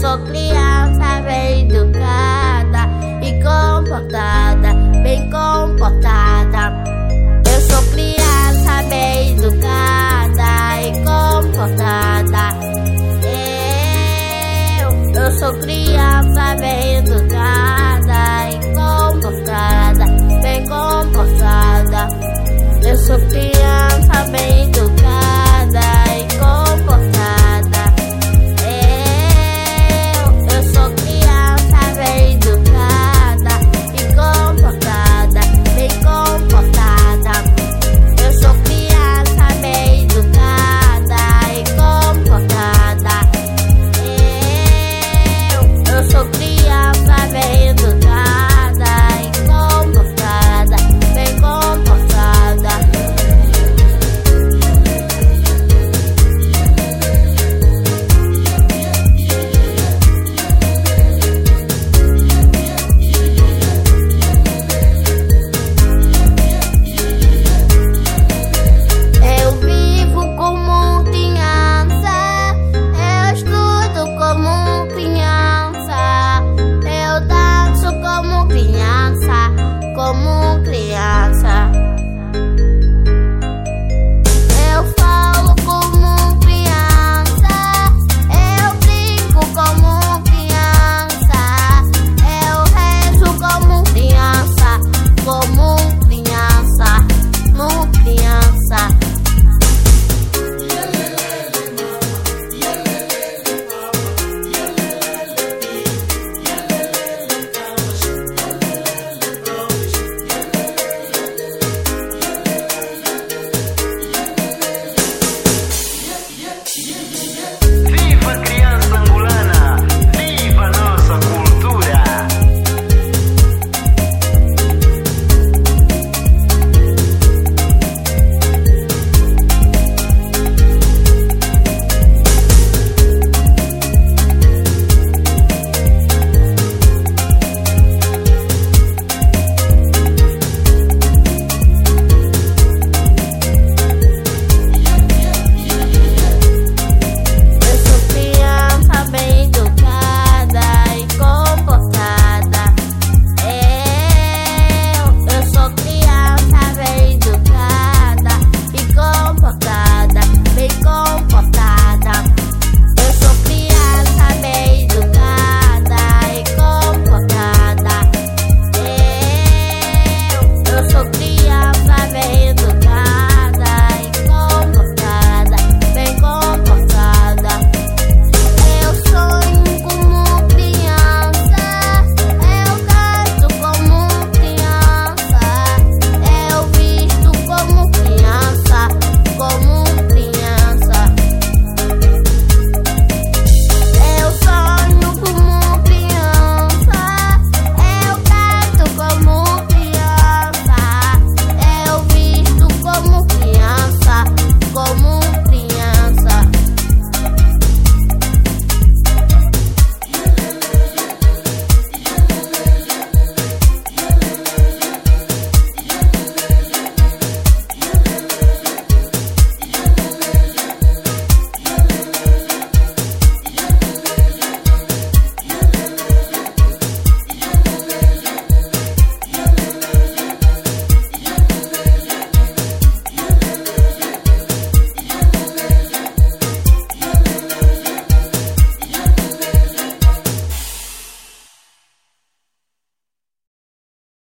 so clear.